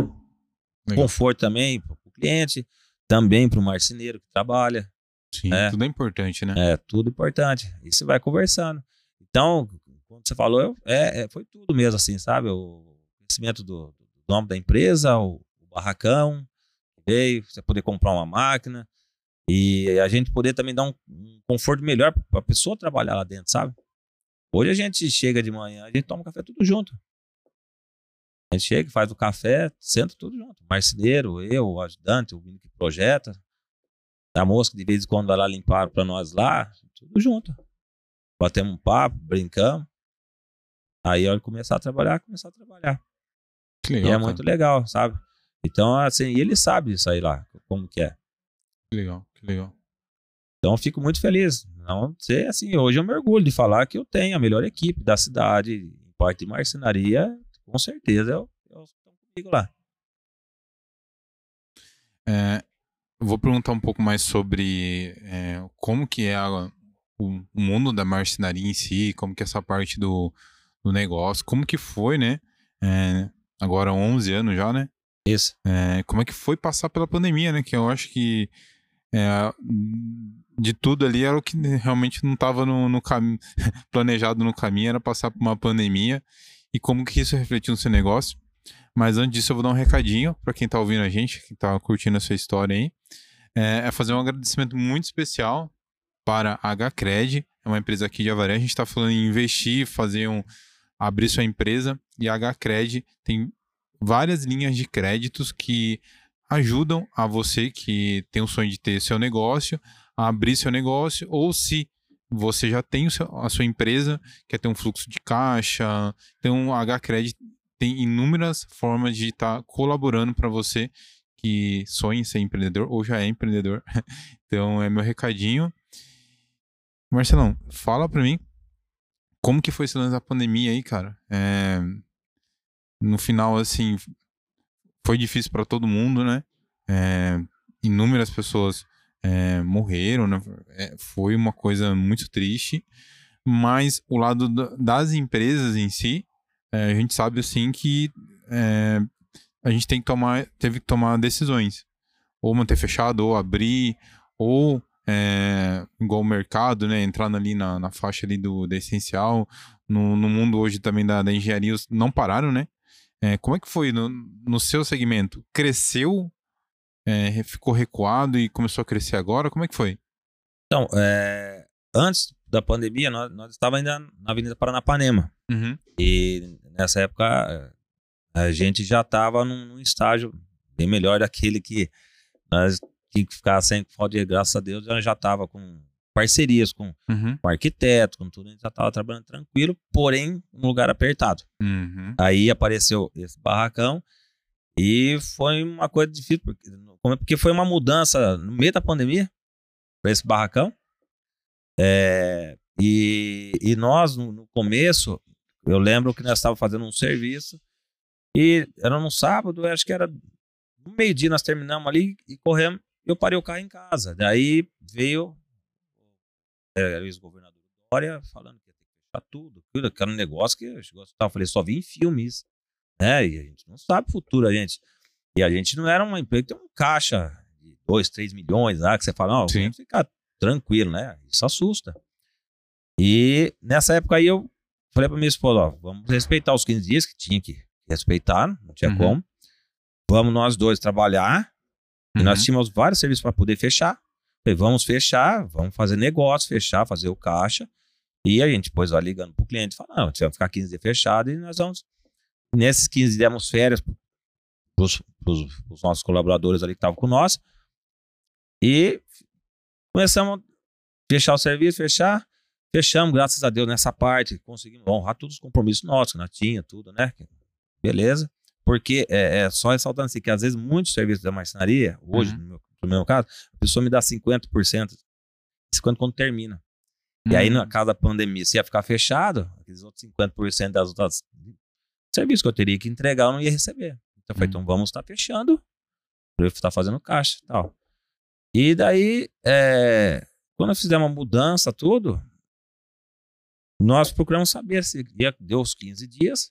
Legal. Conforto também para o cliente, também para o marceneiro que trabalha. Sim, é, tudo é importante, né? É, tudo importante. E você vai conversando. Então, quando você falou, é, é foi tudo mesmo assim, sabe? O conhecimento do, nome da empresa, o, o barracão, veio, você poder comprar uma máquina e a gente poder também dar um, um conforto melhor para a pessoa trabalhar lá dentro, sabe? Hoje a gente chega de manhã, a gente toma café tudo junto. Gente chega, faz o café, senta tudo junto. Marceneiro, eu, o ajudante, o menino que projeta, a moça que de vez em quando vai lá limpar para nós lá, tudo junto. Batemos um papo, brincamos. Aí, de começar a trabalhar, começar a trabalhar. Legal, e é cara. muito legal, sabe? Então, assim, ele sabe disso aí lá, como que é. Que legal, que legal. Então, fico muito feliz. Não sei, assim, hoje eu me orgulho de falar que eu tenho a melhor equipe da cidade, em parte de marcenaria, com certeza eu, eu estou comigo lá. É, vou perguntar um pouco mais sobre é, como que é a, o, o, mundo da marcenaria em si, como que é essa parte do, do negócio, como que foi, né? É, agora 11 anos já, né? Isso. É, como é que foi passar pela pandemia, né? Que eu acho que é, de tudo ali era o que realmente não estava no, no caminho, planejado no caminho, era passar por uma pandemia e como que isso refletiu no seu negócio. Mas antes disso, eu vou dar um recadinho para quem está ouvindo a gente, que está curtindo essa história aí. É, é, fazer um agradecimento muito especial para a HCred, é uma empresa aqui de Avaré. A gente está falando em investir, fazer um. abrir sua empresa. E a HCred tem várias linhas de créditos que ajudam a você que tem o sonho de ter seu negócio, a abrir seu negócio, ou se você já tem a sua empresa, quer ter um fluxo de caixa, então a HCred tem inúmeras formas de estar tá colaborando para você que sonha em ser empreendedor ou já é empreendedor. então é meu recadinho. Marcelão, fala para mim como que foi esse lance da pandemia aí, cara? É... No final, assim, foi difícil para todo mundo, né? É... Inúmeras pessoas é, morreram, né? É, foi uma coisa muito triste. Mas o lado das empresas em si, é, a gente sabe assim que é, a gente tem que tomar, teve que tomar decisões. Ou manter fechado, ou abrir, ou é, igual o mercado, né? Entrar ali na, na faixa ali do, do essencial. No, no mundo hoje também da, da engenharia, não pararam, né? É, como é que foi no, no seu segmento? Cresceu, é, ficou recuado e começou a crescer agora? Como é que foi? Então, é, antes da pandemia, nós, nós estávamos ainda na Avenida Paranapanema. Uhum. E nessa época a gente já estava num, num, estágio bem melhor daquele que nós tínhamos que ficar sem falta de graças a Deus, já estava com parcerias com, uhum. com arquiteto, com tudo, a gente já estava trabalhando tranquilo, porém um lugar apertado. Uhum. Aí apareceu esse barracão e foi uma coisa difícil, porque, porque foi uma mudança no meio da pandemia para esse barracão. É, e, e nós, no, no, começo, eu lembro que nós estávamos fazendo um serviço e era no sábado, acho que era no meio-dia nós terminamos ali e corremos. Eu parei o carro em casa. Daí veio é, o ex-governador Dória falando que ia ter que fechar tudo, tudo, aquele negócio que eu falei, só vi em filmes, né? E a gente não sabe o futuro, a gente. E a gente não era uma empresa que tem um caixa de 2, 3 milhões lá, que você fala, não, ficar tranquilo, né? Isso assusta. E nessa época aí eu falei pra minha esposa, ó, vamos respeitar os 15 dias que tinha que respeitar, não tinha uhum. como. Vamos nós dois trabalhar. Uhum. E nós uhum. tínhamos vários serviços para poder fechar. Falei, vamos fechar, vamos fazer negócio, fechar, fazer o caixa. E a gente depois vai ligando pro cliente e fala, não, gente vai ficar 15 dias fechado e nós vamos. Nesses 15 demos férias pros, pros nossos colaboradores ali que estavam com nós. E começamos a fechar o serviço, fechar. Fechamos, graças a Deus, nessa parte. Conseguimos honrar todos os compromissos nossos, que nós tinha, tudo, né? Beleza. Porque é, é só ressaltando assim, que às vezes muitos serviços da marcenaria, hoje, uhum. no, meu, no meu caso, a pessoa me dá 50%, 50% quando termina. E aí, na uhum. casa da pandemia, se ia ficar fechado, aqueles outros 50% das outras serviços que eu teria que entregar, eu não ia receber. Então, eu falei, então vamos estar tá fechando para eu estar fazendo caixa e tal. E daí, é, quando nós fizemos uma mudança, tudo, nós procuramos saber se ia, deu os 15 dias.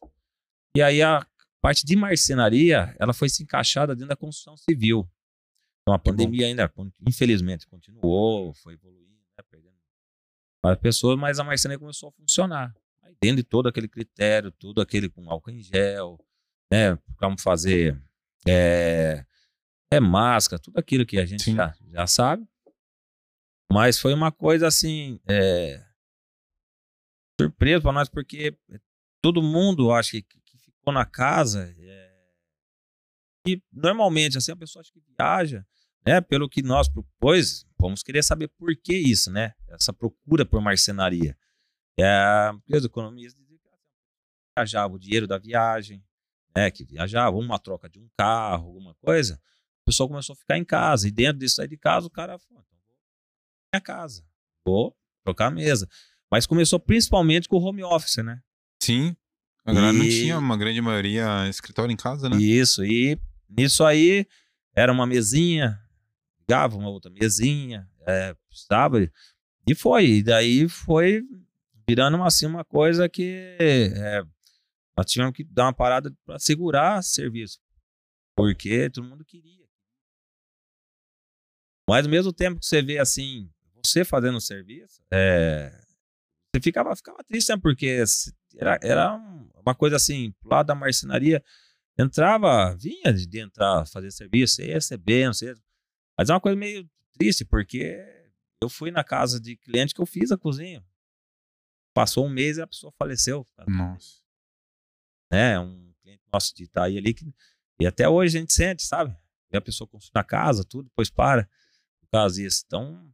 E aí a parte de marcenaria, ela foi se encaixada dentro da construção civil. Então a pandemia ainda, infelizmente, continuou, foi evoluindo, né, perdendo várias pessoas, mas a marcenaria começou a funcionar. Dentro de todo aquele critério, tudo aquele com álcool em gel, né, como fazer é, é máscara, tudo aquilo que a gente já, já sabe. Mas foi uma coisa assim, é, surpresa para nós, porque todo mundo, acho que, que ficou na casa, é, e normalmente, assim, a pessoa acha que viaja, né, pelo que nós propôs, vamos querer saber por que isso, né, essa procura por marcenaria. É, os economistas diziam que viajava o dinheiro da viagem, né, que viajava, uma troca de um carro, alguma coisa, o pessoal começou a ficar em casa. E dentro disso aí de casa, o cara falou, então vou minha casa, vou trocar a mesa. Mas começou principalmente com o home office, né? Sim. A galera não E- tinha, uma grande maioria, escritório em casa, né? Isso, e nisso aí era uma mesinha, ligava uma outra mesinha, é, precisava, e foi. E daí foi virando assim, uma coisa que é, nós tínhamos que dar uma parada para segurar serviço, porque todo mundo queria. Mas ao mesmo tempo que você vê assim, você fazendo o serviço, é, você ficava, ficava triste, né? Porque era, era um- uma coisa assim, lado da marcenaria, entrava, vinha de, entrar, fazer serviço, ia recebendo, sei- mas é uma coisa meio triste, porque eu fui na casa de cliente que eu fiz a cozinha. Passou um mês e a pessoa faleceu. cara. Nossa. Né? Um cliente nosso de Itaí ali, que, e até hoje a gente sente, sabe? A pessoa construiu na casa, tudo, depois para, por causa disso. Então,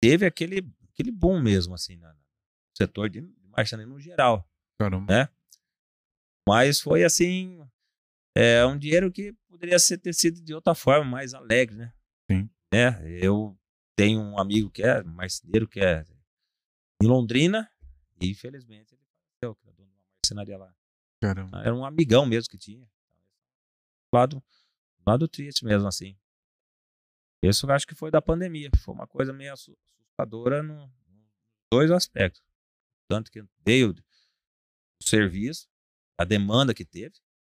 teve aquele, aquele boom mesmo, assim, no setor de marcenaria no geral. Caramba. né? Mas foi assim, é um dinheiro que poderia ser, ter sido de outra forma, mais alegre, né? Sim. Né? Eu tenho um amigo que é marceneiro, que é em Londrina, e infelizmente ele faleceu, que era dono de uma marcenaria lá. Caramba. Era um amigão mesmo que tinha. Lado, lado triste mesmo, assim. Isso eu acho que foi da pandemia. Foi uma coisa meio assu- assustadora no, nos dois aspectos. Tanto que veio o serviço, a demanda que teve,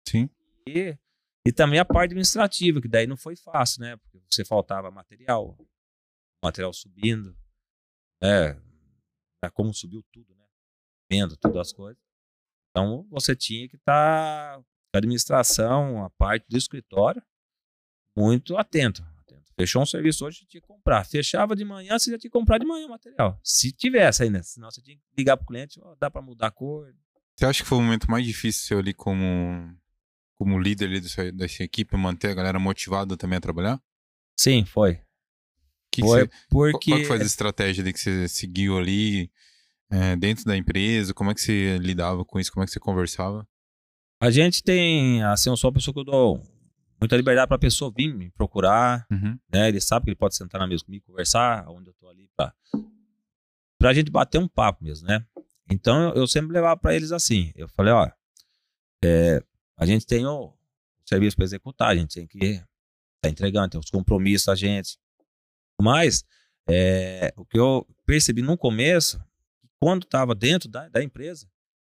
Sim. e, e também a parte administrativa, que daí não foi fácil, né? Porque você faltava material, material subindo, né? É Como subiu tudo, né? Vendo todas as coisas. Então você tinha que estar com a administração, a parte do escritório, muito atento. atento. Fechou um serviço hoje, você tinha que comprar. Fechava de manhã, você já tinha que comprar de manhã o material. Se tivesse ainda, senão você tinha que ligar pro cliente, ó, dá para mudar a cor. Você acha que foi o momento mais difícil seu ali como, como líder ali dessa, dessa equipe, manter a galera motivada também a trabalhar? Sim, foi. Que que foi você- qual- porque Qual que foi a estratégia ali que você seguiu ali é, dentro da empresa? Como é que você lidava com isso? Como é que você conversava? a gente tem, assim, eu sou uma pessoa que eu dou muita liberdade para a pessoa vir me procurar, Uhum. né? Ele sabe que ele pode sentar na mesa comigo, conversar, onde eu tô ali pra, pra gente bater um papo mesmo, né? Então eu, eu sempre levava para eles assim, eu falei, ó, é, a gente tem o serviço para executar, a gente tem que tá entregando, tem os compromissos a gente. Mas é, o que eu percebi no começo, quando estava dentro da, da empresa,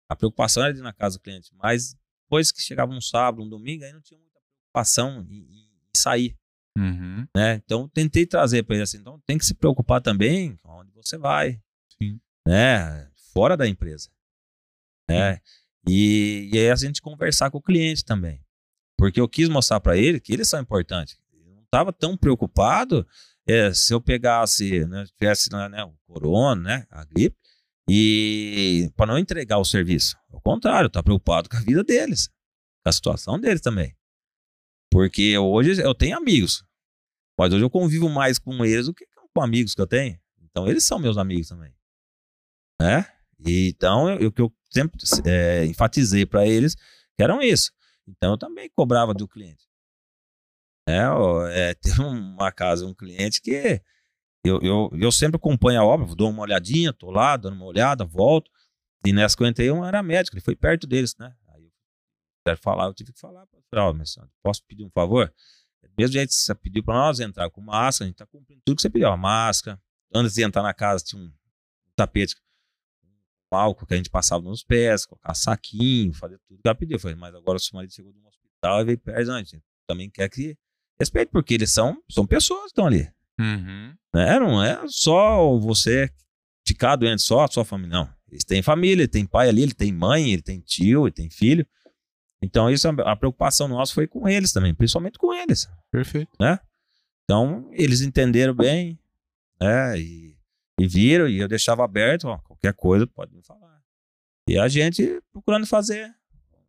a preocupação era de ir na casa do cliente, mas depois que chegava um sábado, um domingo, aí não tinha muita preocupação em, em sair Uhum. né? Então tentei trazer para ele assim, então tem que se preocupar também com onde você vai, Sim. né? Fora da empresa, né? E, e aí a gente conversar com o cliente também, porque eu quis mostrar para ele que eles são importantes. Eu não estava tão preocupado é, se eu pegasse, né, tivesse né, né, o corona, né, a gripe, e para não entregar o serviço. Ao contrário, tá preocupado com a vida deles, com a situação deles também. Porque hoje eu tenho amigos, mas hoje eu convivo mais com eles do que com amigos que eu tenho. Então eles são meus amigos também. Né? Então eu- que eu sempre é, enfatizei para eles que eram isso. Então eu também cobrava do cliente. É, ó, é, teve uma casa, um cliente que eu, eu, eu sempre acompanho a obra, dou uma olhadinha, tô lá, dando uma olhada, volto. E nessa que eu entrei, um era médico, ele foi perto deles, né? Aí eu quero falar, eu tive que falar. Ó, meu senhor, posso pedir um favor? Do mesmo jeito que você pediu para nós entrar com máscara, a gente tá cumprindo tudo que você pediu, a máscara. Antes de entrar na casa, tinha um tapete com álcool que a gente passava nos pés, colocar saquinho, fazer tudo que ela pediu. Falei, mas agora o seu marido chegou de um hospital e veio perto, não, a gente também quer que respeite, porque eles são, são pessoas que estão ali. Uhum. Né? Não é só você ficar doente, só a sua família, não. Eles têm família, ele tem pai ali, ele tem mãe, ele tem tio, ele tem filho. Então, isso, a preocupação nossa foi com eles também, principalmente com eles. Perfeito. Então, eles entenderam bem, né? E, e viram, e eu deixava aberto, ó, qualquer coisa pode me falar. E a gente procurando fazer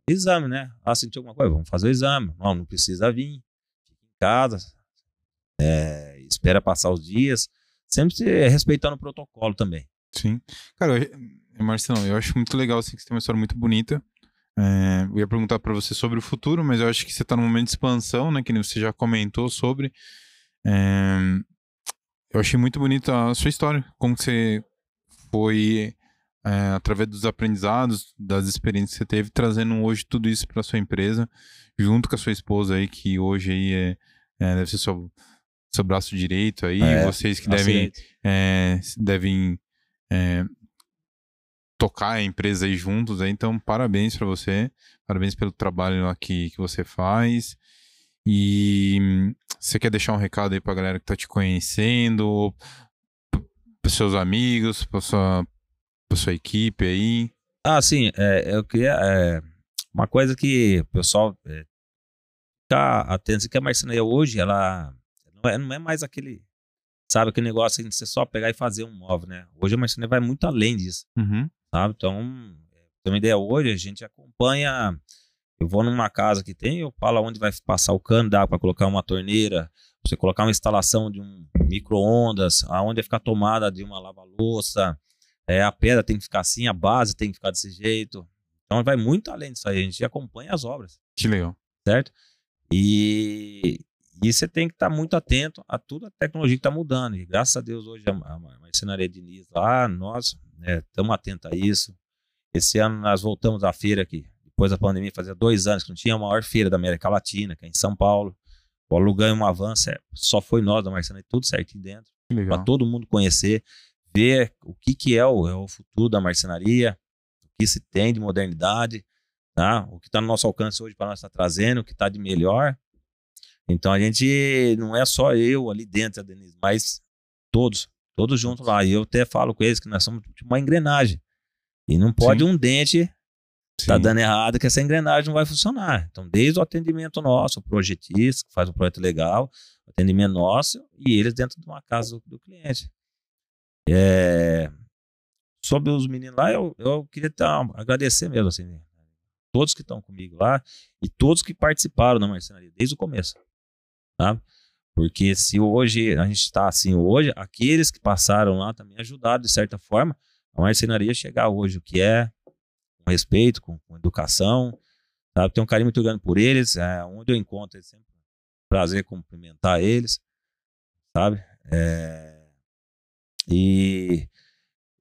exame, né? Ah, sentiu alguma coisa? Vamos fazer o exame. Não, não precisa vir. Fica em casa. é, espera passar os dias. Sempre se- respeitando o protocolo também. Sim. Cara, eu, Marcelo, eu acho muito legal assim, que você tem uma história muito bonita. É, eu ia perguntar para você sobre o futuro, mas eu acho que você está num momento de expansão, né? Que você já comentou sobre. É, eu achei muito bonita a sua história, como você foi é, através dos aprendizados, das experiências que você teve, trazendo hoje tudo isso para sua empresa, junto com a sua esposa aí, que hoje aí é, é deve ser seu, seu braço direito aí, é, vocês que devem, é, devem é, tocar a empresa aí juntos, aí, então parabéns para você, parabéns pelo trabalho aqui que você faz. E você quer deixar um recado aí pra galera que tá te conhecendo, pros seus amigos, pra sua, pra sua equipe aí? Ah, sim, é, eu queria. É, uma coisa que o pessoal é, ficar atento, que a marcenaria hoje, ela é, não é mais aquele, sabe, aquele negócio de você só pegar e fazer um móvel, né? Hoje a marcenaria vai muito além disso, uhum. sabe? Então, tem uma ideia, hoje a gente acompanha eu vou numa casa que tem, eu falo onde vai passar o cano dá para colocar uma torneira, você colocar uma instalação de um micro-ondas, aonde vai ficar a tomada de uma lava-louça, é, a pedra tem que ficar assim, a base tem que ficar desse jeito. Então vai muito além disso aí, a gente acompanha as obras. Que legal. Certo? E, e você tem que estar tá muito atento a toda a tecnologia que está mudando. E graças a Deus hoje a, a marcenaria Diniz lá, nós estamos né, atentos a isso. Esse ano nós voltamos à feira aqui, depois da pandemia, fazia dois anos que não tinha a maior feira da América Latina, que é em São Paulo. O alugando uma van, só foi nós da Marcenaria, tudo certinho dentro. Para todo mundo conhecer, ver o que, que é, o, é o futuro da marcenaria, o que se tem de modernidade, tá? o que está no nosso alcance hoje para nós estar tá trazendo, o que está de melhor. Então a gente não é só eu ali dentro, Denise, mas todos, todos juntos lá. E eu até falo com eles que nós somos tipo uma engrenagem. E não pode Sim. um dente Tá dando errado que essa engrenagem não vai funcionar. Então, desde o atendimento nosso, o projetista, que faz um projeto legal, o atendimento nosso e eles dentro de uma casa do, do cliente. É, sobre os meninos lá, eu, eu queria tá, agradecer mesmo, assim, todos que estão comigo lá e todos que participaram da marcenaria desde o começo. Tá? Porque se hoje a gente está assim hoje, aqueles que passaram lá também ajudaram de certa forma a marcenaria chegar hoje, o que é com respeito, com, com educação. Sabe? Tenho um carinho muito grande por eles. É, onde eu encontro, é sempre um prazer cumprimentar eles. Sabe? É, e,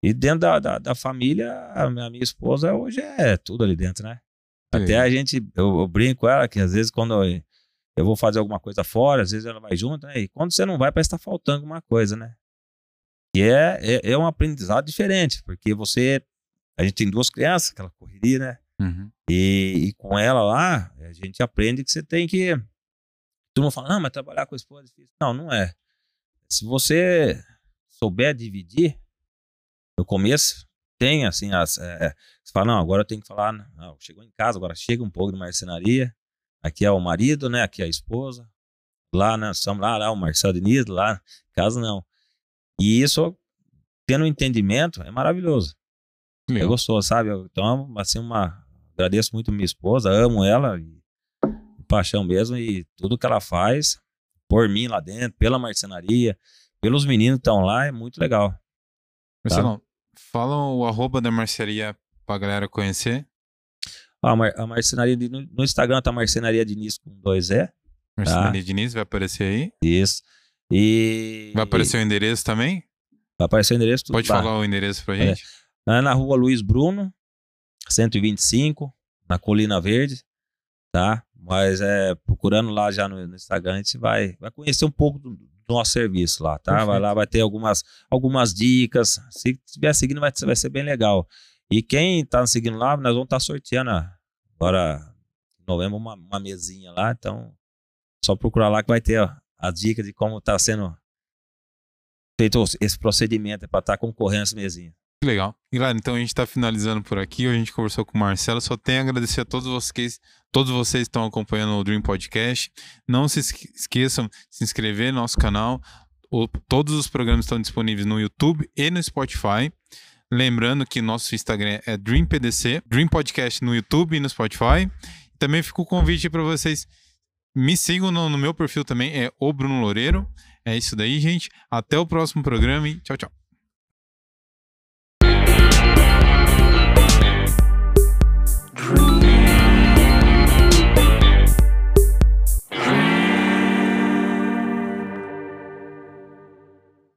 e dentro da, da, da, família, a minha, minha esposa hoje é tudo ali dentro, né? Até a gente, eu, eu, brinco com ela que às vezes quando eu, eu, vou fazer alguma coisa fora, às vezes ela vai junto, né? E quando você não vai, parece que tá faltando alguma coisa, né? E é, é, é um aprendizado diferente, porque você a gente tem duas crianças, aquela correria, né? Uhum. E, e, com ela lá, a gente aprende que você tem que. Tu não fala, não, mas trabalhar com a esposa é difícil. Não, não é. Se você souber dividir, no começo, tem assim, as, é, você fala, não, agora eu tenho que falar, não, chegou em casa, agora chega um pouco de marcenaria. Aqui é o marido, né? Aqui é a esposa. Lá, né? Estamos lá, lá, o Marcelo Diniz, lá, casa não. E isso, tendo um entendimento, é maravilhoso. É gostoso, sabe? Então, assim, uma. Agradeço muito minha esposa, amo ela, e, paixão mesmo, e tudo que ela faz por mim lá dentro, pela marcenaria, pelos meninos que estão lá, é muito legal. Marcelão, tá? fala o arroba da marcenaria pra galera conhecer. A, mar, a marcenaria no, no, Instagram tá Marcenaria Diniz com dois E. Marcenaria tá? Diniz vai aparecer aí. Isso. E. Vai aparecer o endereço também? Vai aparecer o endereço. Pode tá. falar o endereço pra gente? É. É na rua Luiz Bruno, 125, na Colina Verde, tá? Mas é, procurando lá já no, no Instagram, a gente vai, vai conhecer um pouco do, do nosso serviço lá, tá? Perfeito. Vai lá, vai ter algumas, algumas dicas. Se estiver seguindo, vai, vai ser bem legal. E quem tá seguindo lá, nós vamos estar tá sorteando agora em novembro uma, uma mesinha lá, então só procurar lá que vai ter ó, a dica de como está sendo feito esse procedimento para estar tá concorrendo essa mesinha. Legal. E galera, então a gente está finalizando por aqui. A gente conversou com o Marcelo. Só tenho a agradecer a todos vocês, todos vocês que estão acompanhando o Dream Podcast. Não se esqueçam de se inscrever no nosso canal. O, todos os programas estão disponíveis no YouTube e no Spotify. Lembrando que nosso Instagram é DreamPDC, Dream Podcast no YouTube e no Spotify. Também fica o convite para vocês me sigam no, no meu perfil também, é o Bruno Loureiro. É isso daí, gente. Até o próximo programa e tchau, tchau.